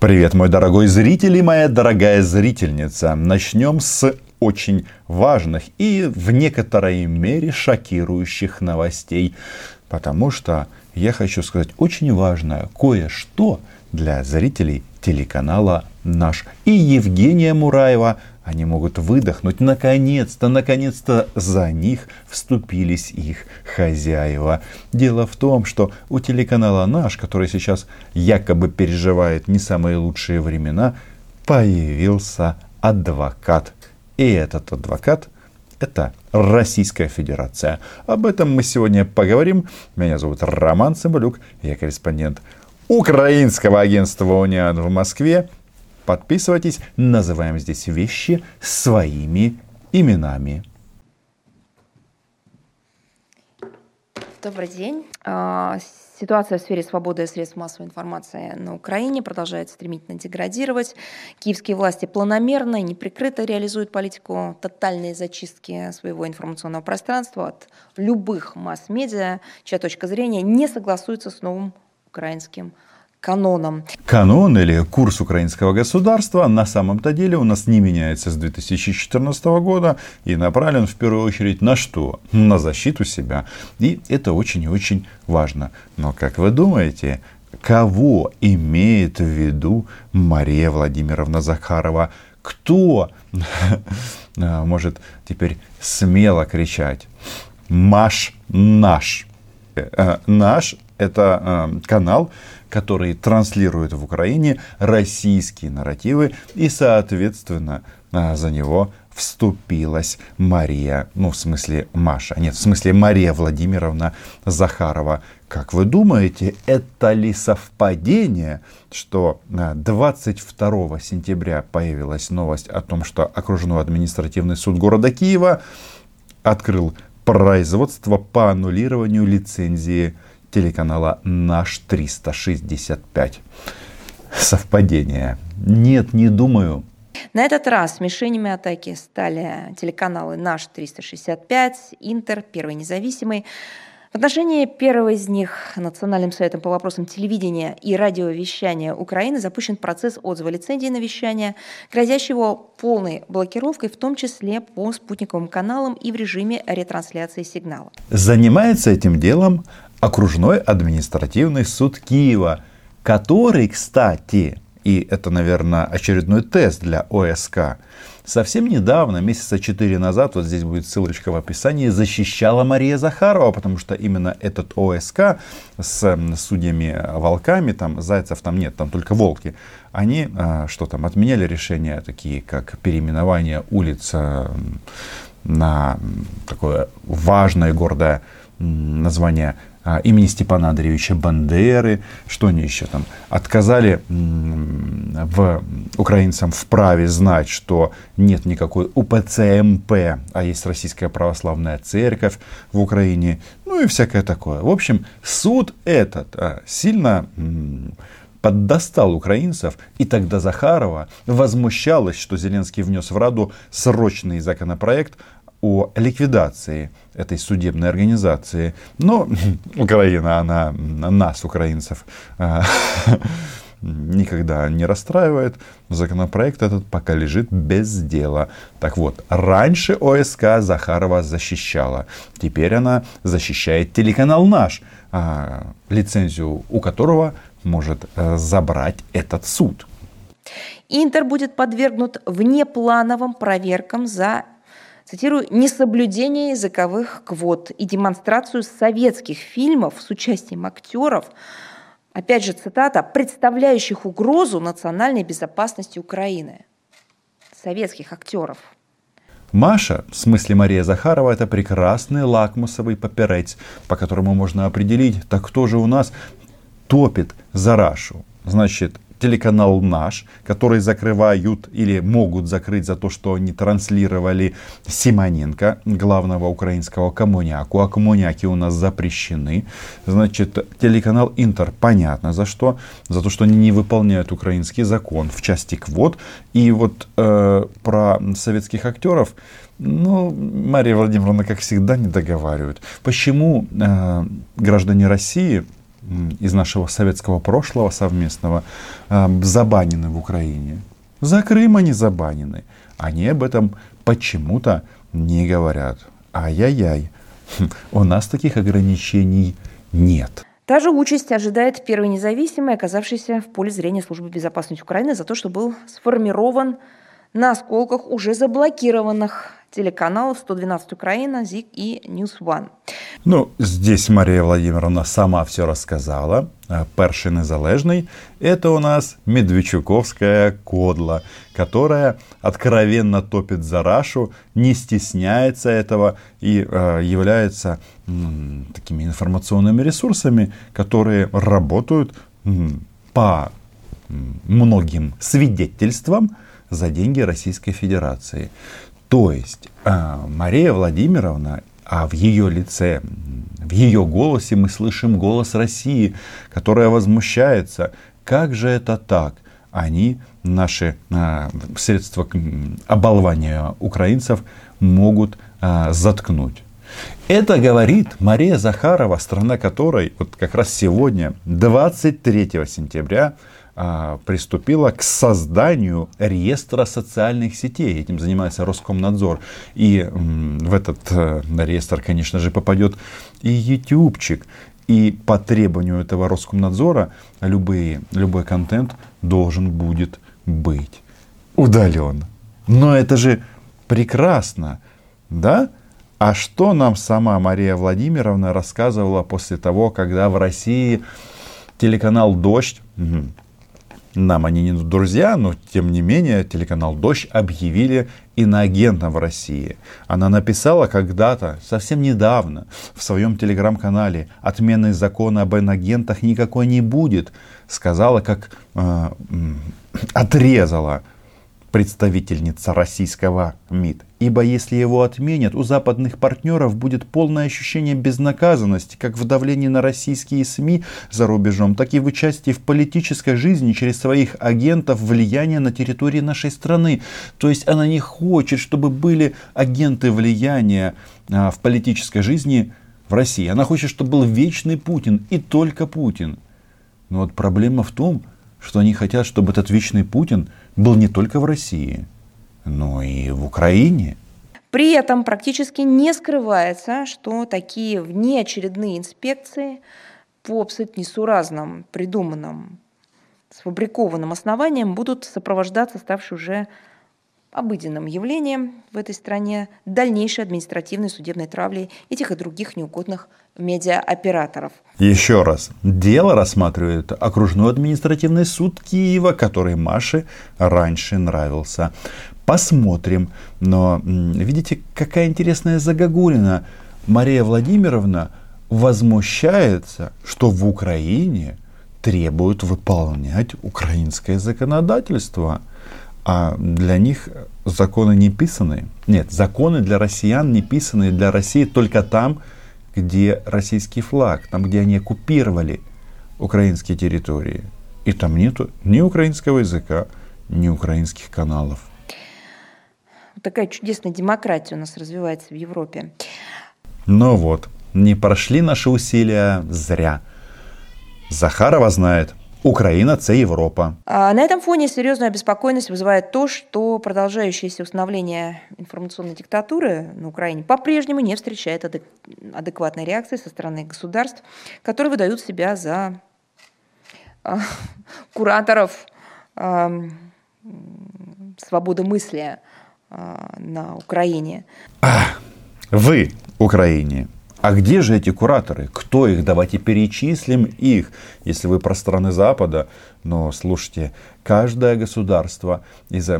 Привет, мой дорогой зритель и моя дорогая зрительница. Начнем с очень важных и в некоторой мере шокирующих новостей. Потому что я хочу сказать очень важное кое-что для зрителей телеканала «Наш». И Евгения Мураева они могут выдохнуть. Наконец-то, наконец-то за них вступились их хозяева. Дело в том, что у телеканала «Наш», который сейчас якобы переживает не самые лучшие времена, появился адвокат. И этот адвокат – это Российская Федерация. Об этом мы сегодня поговорим. Меня зовут Роман Цымбалюк, я корреспондент Украинского агентства «Униан» в Москве. Подписывайтесь, называем здесь вещи своими именами. Добрый день. А, ситуация в сфере свободы средств массовой информации на Украине продолжает стремительно деградировать. Киевские власти планомерно и неприкрыто реализуют политику тотальной зачистки своего информационного пространства от любых масс-медиа, чья точка зрения не согласуется с новым украинским каноном. Канон или курс украинского государства на самом-то деле у нас не меняется с 2014 года и направлен в первую очередь на что? На защиту себя. И это очень и очень важно. Но как вы думаете, кого имеет в виду Мария Владимировна Захарова? Кто может теперь смело кричать «Маш наш»? Э, наш – это э, канал, который транслирует в Украине российские нарративы, и, соответственно, а, за него вступилась Мария, ну, в смысле Маша, нет, в смысле Мария Владимировна Захарова. Как вы думаете, это ли совпадение, что 22 а, сентября появилась новость о том, что окружной административный суд города Киева открыл производство по аннулированию лицензии телеканала «Наш 365». Совпадение? Нет, не думаю. На этот раз мишенями атаки стали телеканалы «Наш 365», «Интер», «Первый независимый». В отношении первого из них Национальным советом по вопросам телевидения и радиовещания Украины запущен процесс отзыва лицензии на вещание, грозящий его полной блокировкой, в том числе по спутниковым каналам и в режиме ретрансляции сигнала. Занимается этим делом окружной административный суд Киева, который, кстати, и это, наверное, очередной тест для ОСК, совсем недавно, месяца четыре назад, вот здесь будет ссылочка в описании, защищала Мария Захарова, потому что именно этот ОСК с судьями-волками, там зайцев там нет, там только волки, они а, что там, отменяли решения такие, как переименование улиц на такое важное гордое название имени Степана Андреевича Бандеры, что они еще там, отказали в украинцам в праве знать, что нет никакой УПЦМП, а есть Российская Православная Церковь в Украине, ну и всякое такое. В общем, суд этот а, сильно поддостал украинцев, и тогда Захарова возмущалась, что Зеленский внес в Раду срочный законопроект о ликвидации этой судебной организации. Но Украина, она нас, украинцев, а, никогда не расстраивает. Законопроект этот пока лежит без дела. Так вот, раньше ОСК Захарова защищала. Теперь она защищает телеканал «Наш», а, лицензию у которого может э, забрать этот суд. Интер будет подвергнут внеплановым проверкам за цитирую, «несоблюдение языковых квот и демонстрацию советских фильмов с участием актеров, опять же цитата, представляющих угрозу национальной безопасности Украины». Советских актеров. Маша, в смысле Мария Захарова, это прекрасный лакмусовый папирец, по которому можно определить, так кто же у нас топит за Рашу. Значит, телеканал «Наш», который закрывают или могут закрыть за то, что они транслировали Симоненко, главного украинского коммуняку. А коммуняки у нас запрещены. Значит, телеканал «Интер» понятно за что. За то, что они не выполняют украинский закон в части квот. И вот э, про советских актеров ну, Мария Владимировна, как всегда, не договаривает. Почему э, граждане России из нашего советского прошлого совместного забанены в Украине. За Крым они забанены. Они об этом почему-то не говорят. Ай-яй-яй. У нас таких ограничений нет. Та же участь ожидает первый независимый, оказавшийся в поле зрения службы безопасности Украины за то, что был сформирован на осколках уже заблокированных телеканалов 112 Украина, ЗИК и News One. Ну, здесь Мария Владимировна сама все рассказала. А перший незалежный – это у нас Медведчуковская кодла, которая откровенно топит за Рашу, не стесняется этого и э, является э, такими информационными ресурсами, которые работают э, по многим свидетельствам за деньги Российской Федерации. То есть э, Мария Владимировна, а в ее лице, в ее голосе мы слышим голос России, которая возмущается. Как же это так? Они, наши э, средства оболвания украинцев, могут э, заткнуть. Это говорит Мария Захарова, страна которой вот как раз сегодня, 23 сентября, а, приступила к созданию реестра социальных сетей. Этим занимается Роскомнадзор. И в этот э, реестр, конечно же, попадет и ютубчик. И по требованию этого Роскомнадзора любые, любой контент должен будет быть удален. Но это же прекрасно, да? А что нам сама Мария Владимировна рассказывала после того, когда в России телеканал «Дождь», нам они не друзья, но тем не менее телеканал «Дождь» объявили иноагентом в России. Она написала когда-то, совсем недавно, в своем телеграм-канале «Отмены закона об иноагентах никакой не будет». Сказала, как э, отрезала представительница российского МИД. Ибо если его отменят, у западных партнеров будет полное ощущение безнаказанности, как в давлении на российские СМИ за рубежом, так и в участии в политической жизни через своих агентов влияния на территории нашей страны. То есть она не хочет, чтобы были агенты влияния а, в политической жизни в России. Она хочет, чтобы был вечный Путин и только Путин. Но вот проблема в том, что они хотят, чтобы этот вечный Путин был не только в России, но и в Украине. При этом практически не скрывается, что такие внеочередные инспекции по абсолютно несуразным, придуманным, сфабрикованным основаниям будут сопровождаться ставшей уже обыденным явлением в этой стране дальнейшей административной судебной травли этих и других неугодных медиаоператоров. Еще раз. Дело рассматривает окружной административный суд Киева, который Маше раньше нравился. Посмотрим. Но видите, какая интересная загогулина. Мария Владимировна возмущается, что в Украине требуют выполнять украинское законодательство. А для них законы не писаны. Нет, законы для россиян не писаны для России только там, где российский флаг, там, где они оккупировали украинские территории. И там нету ни украинского языка, ни украинских каналов. Такая чудесная демократия у нас развивается в Европе. Ну вот, не прошли наши усилия зря. Захарова знает, Украина – це Європа. А на этом фоне серьезную обеспокоенность вызывает то, что продолжающееся установление информационной диктатуры на Украине по-прежнему не встречает адек- адекватной реакции со стороны государств, которые выдают себя за э, кураторов э, свободы мысли э, на Украине. А, вы, Украине, а где же эти кураторы? Кто их? Давайте перечислим их. Если вы про страны Запада, но слушайте, каждое государство из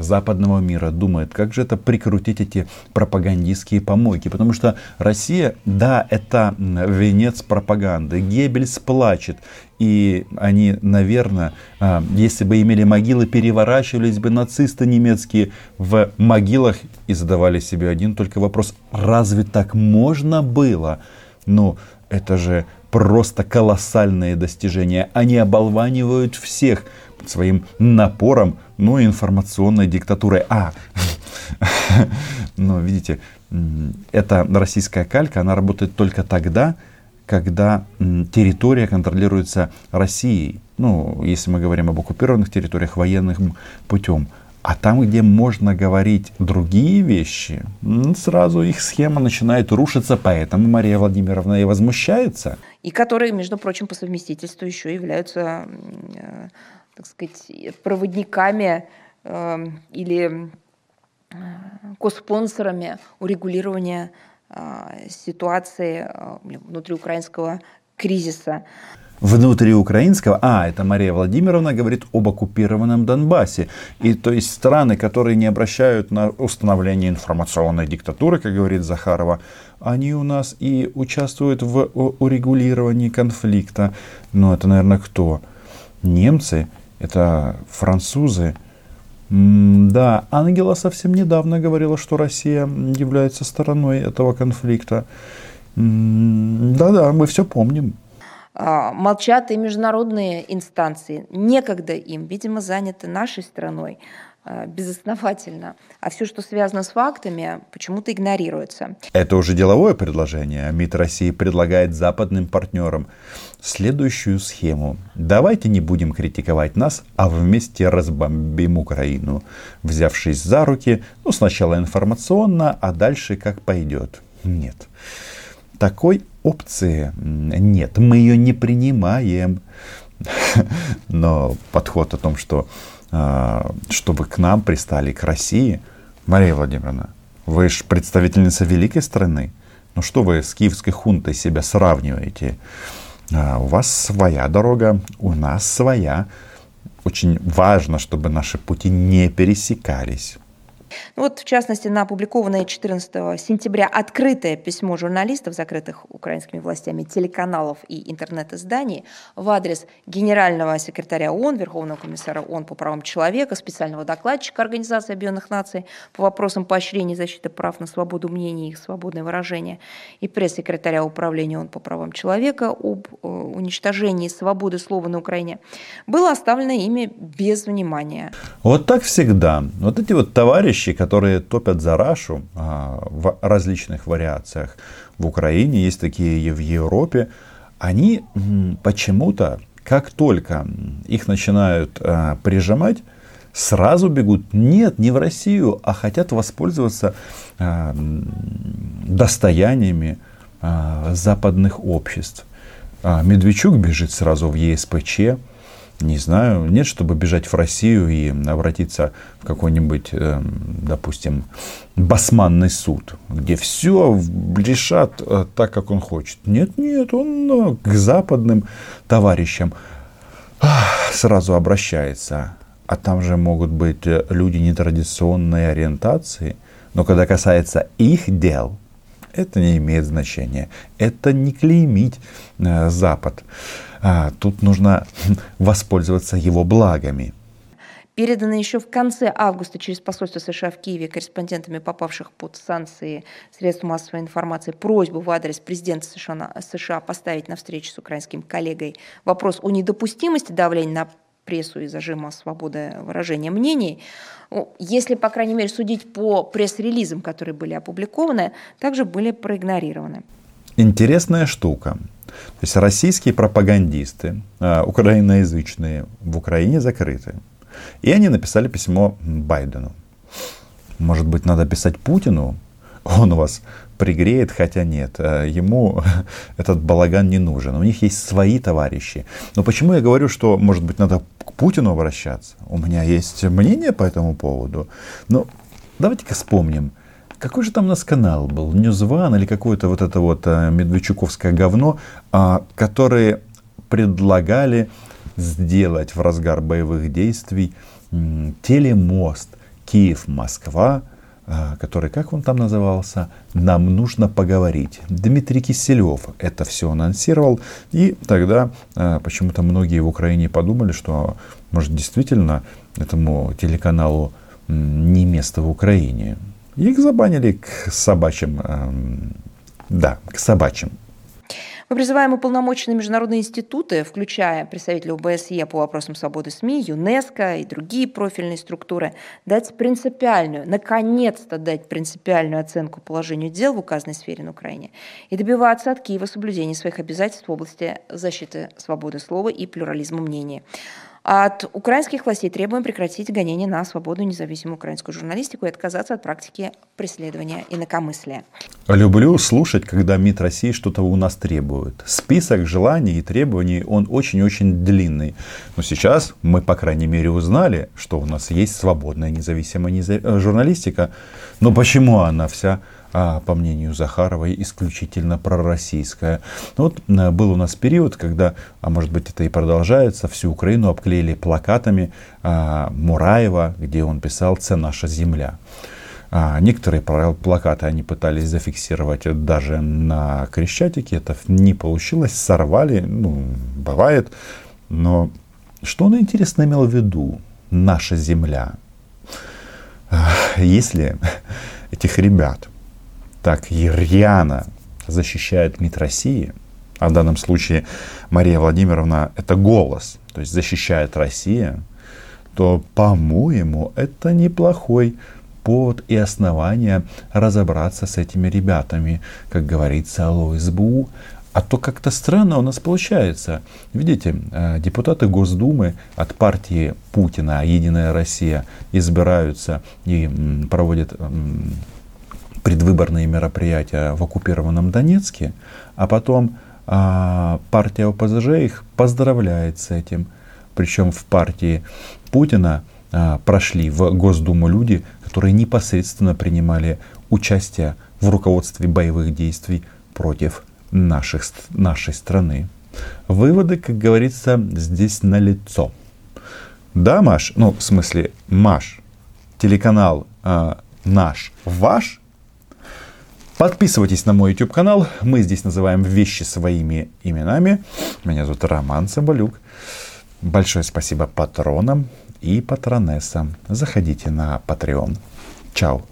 западного мира думает, как же это прикрутить эти пропагандистские помойки. Потому что Россия, да, это венец пропаганды. Геббельс плачет. И они, наверное, а, если бы имели могилы, переворачивались бы нацисты немецкие в могилах и задавали себе один только вопрос, разве так можно было? Ну, это же просто колоссальные достижения. Они оболванивают всех своим напором, ну и информационной диктатурой. А, ну, видите, эта российская калька, она работает только тогда, когда территория контролируется Россией. Ну, если мы говорим об оккупированных территориях военным путем. А там, где можно говорить другие вещи, сразу их схема начинает рушиться, поэтому Мария Владимировна и возмущается. И которые, между прочим, по совместительству еще являются, э, так сказать, проводниками э, или э, коспонсорами урегулирования ситуации внутриукраинского кризиса внутриукраинского, а, это Мария Владимировна говорит об оккупированном Донбассе. И то есть страны, которые не обращают на установление информационной диктатуры, как говорит Захарова, они у нас и участвуют в урегулировании конфликта. Но это, наверное, кто? Немцы, это французы. Да, Ангела совсем недавно говорила, что Россия является стороной этого конфликта. Да-да, мы все помним. А, молчат и международные инстанции. Некогда им, видимо, заняты нашей страной а, безосновательно. А все, что связано с фактами, почему-то игнорируется. Это уже деловое предложение. МИД России предлагает западным партнерам следующую схему. Давайте не будем критиковать нас, а вместе разбомбим Украину, взявшись за руки, ну сначала информационно, а дальше как пойдет. Нет. Такой опции нет, мы ее не принимаем. Но подход о том, что а, чтобы к нам пристали, к России, Мария Владимировна, вы же представительница великой страны. Ну что вы с киевской хунтой себя сравниваете? А, у вас своя дорога, у нас своя. Очень важно, чтобы наши пути не пересекались. Ну вот, в частности, на опубликованное 14 сентября открытое письмо журналистов, закрытых украинскими властями, телеканалов и интернет-изданий в адрес генерального секретаря ООН, Верховного комиссара ООН по правам человека, специального докладчика Организации Объединенных Наций по вопросам поощрения и защиты прав на свободу мнений и их свободное выражение и пресс-секретаря Управления ООН по правам человека об э, уничтожении свободы слова на Украине, было оставлено ими без внимания. Вот так всегда. Вот эти вот товарищи, товарищи, которые топят за Рашу а, в различных вариациях. В Украине есть такие в Европе. Они почему-то, как только их начинают а, прижимать, сразу бегут, нет, не в Россию, а хотят воспользоваться а, достояниями западных обществ. Медведчук бежит сразу в ЕСПЧ, не знаю, нет, чтобы бежать в Россию и обратиться в какой-нибудь, э, допустим, басманный суд, где все решат э, так, как он хочет. Нет, нет, он э, к западным товарищам сразу обращается. А там же могут быть люди нетрадиционной ориентации. Но когда касается их дел, это не имеет значения. Это не клеймить Запад а, тут нужно воспользоваться его благами. Передано еще в конце августа через посольство США в Киеве корреспондентами, попавших под санкции средств массовой информации, просьбу в адрес президента США, США поставить на встречу с украинским коллегой вопрос о недопустимости давления на прессу и зажима свободы выражения мнений. Если, по крайней мере, судить по пресс-релизам, которые были опубликованы, также были проигнорированы. Интересная штука. То есть российские пропагандисты, а, украиноязычные, в Украине закрыты. И они написали письмо Байдену. Может быть, надо писать Путину? Он вас пригреет, хотя нет. А, ему этот балаган не нужен. У них есть свои товарищи. Но почему я говорю, что, может быть, надо Путину обращаться? У меня есть мнение по этому поводу. Но давайте-ка вспомним – какой же там у нас канал был? Ньюзван или какое-то вот это вот а, медведчуковское говно, а, которые предлагали сделать в разгар боевых действий телемост Киев-Москва, который, как он там назывался, «Нам нужно поговорить». Дмитрий Киселев это все анонсировал, и тогда а, почему-то многие в Украине подумали, что, может, действительно этому телеканалу не место в Украине. Их забанили к собачьим, да, к собачьим. Мы призываем уполномоченные международные институты, включая представителей ОБСЕ по вопросам свободы СМИ, ЮНЕСКО и другие профильные структуры, дать принципиальную, наконец-то дать принципиальную оценку положению дел в указанной сфере на Украине и добиваться от Киева соблюдения своих обязательств в области защиты свободы слова и плюрализма мнений. От украинских властей требуем прекратить гонение на свободную независимую украинскую журналистику и отказаться от практики преследования инакомыслия. Люблю слушать, когда МИД России что-то у нас требует. Список желаний и требований, он очень-очень длинный. Но сейчас мы, по крайней мере, узнали, что у нас есть свободная независимая журналистика. Но почему она вся по мнению Захаровой, исключительно пророссийская. Вот э, был у нас период, когда, а может быть это и продолжается, всю Украину обклеили плакатами а, Мураева, где он писал «Це наша земля». А некоторые плакаты они пытались зафиксировать даже на Крещатике, это не получилось, сорвали, ну, бывает. Но что он интересно имел в виду? Наша земля. Если этих ребят так рьяно защищает МИД России, а в данном случае Мария Владимировна это голос, то есть защищает Россия, то, по-моему, это неплохой повод и основание разобраться с этими ребятами, как говорится, алло СБУ. А то как-то странно у нас получается. Видите, э, депутаты Госдумы от партии Путина «Единая Россия» избираются и проводят предвыборные мероприятия в оккупированном Донецке, а потом а, партия ОПЗЖ их поздравляет с этим. Причем в партии Путина а, прошли в Госдуму люди, которые непосредственно принимали участие в руководстве боевых действий против наших, нашей страны. Выводы, как говорится, здесь налицо. Да, Маш? Ну, в смысле, Маш, телеканал э, наш, ваш, Подписывайтесь на мой YouTube канал. Мы здесь называем вещи своими именами. Меня зовут Роман Цымбалюк. Большое спасибо патронам и патронессам. Заходите на Patreon. Чао.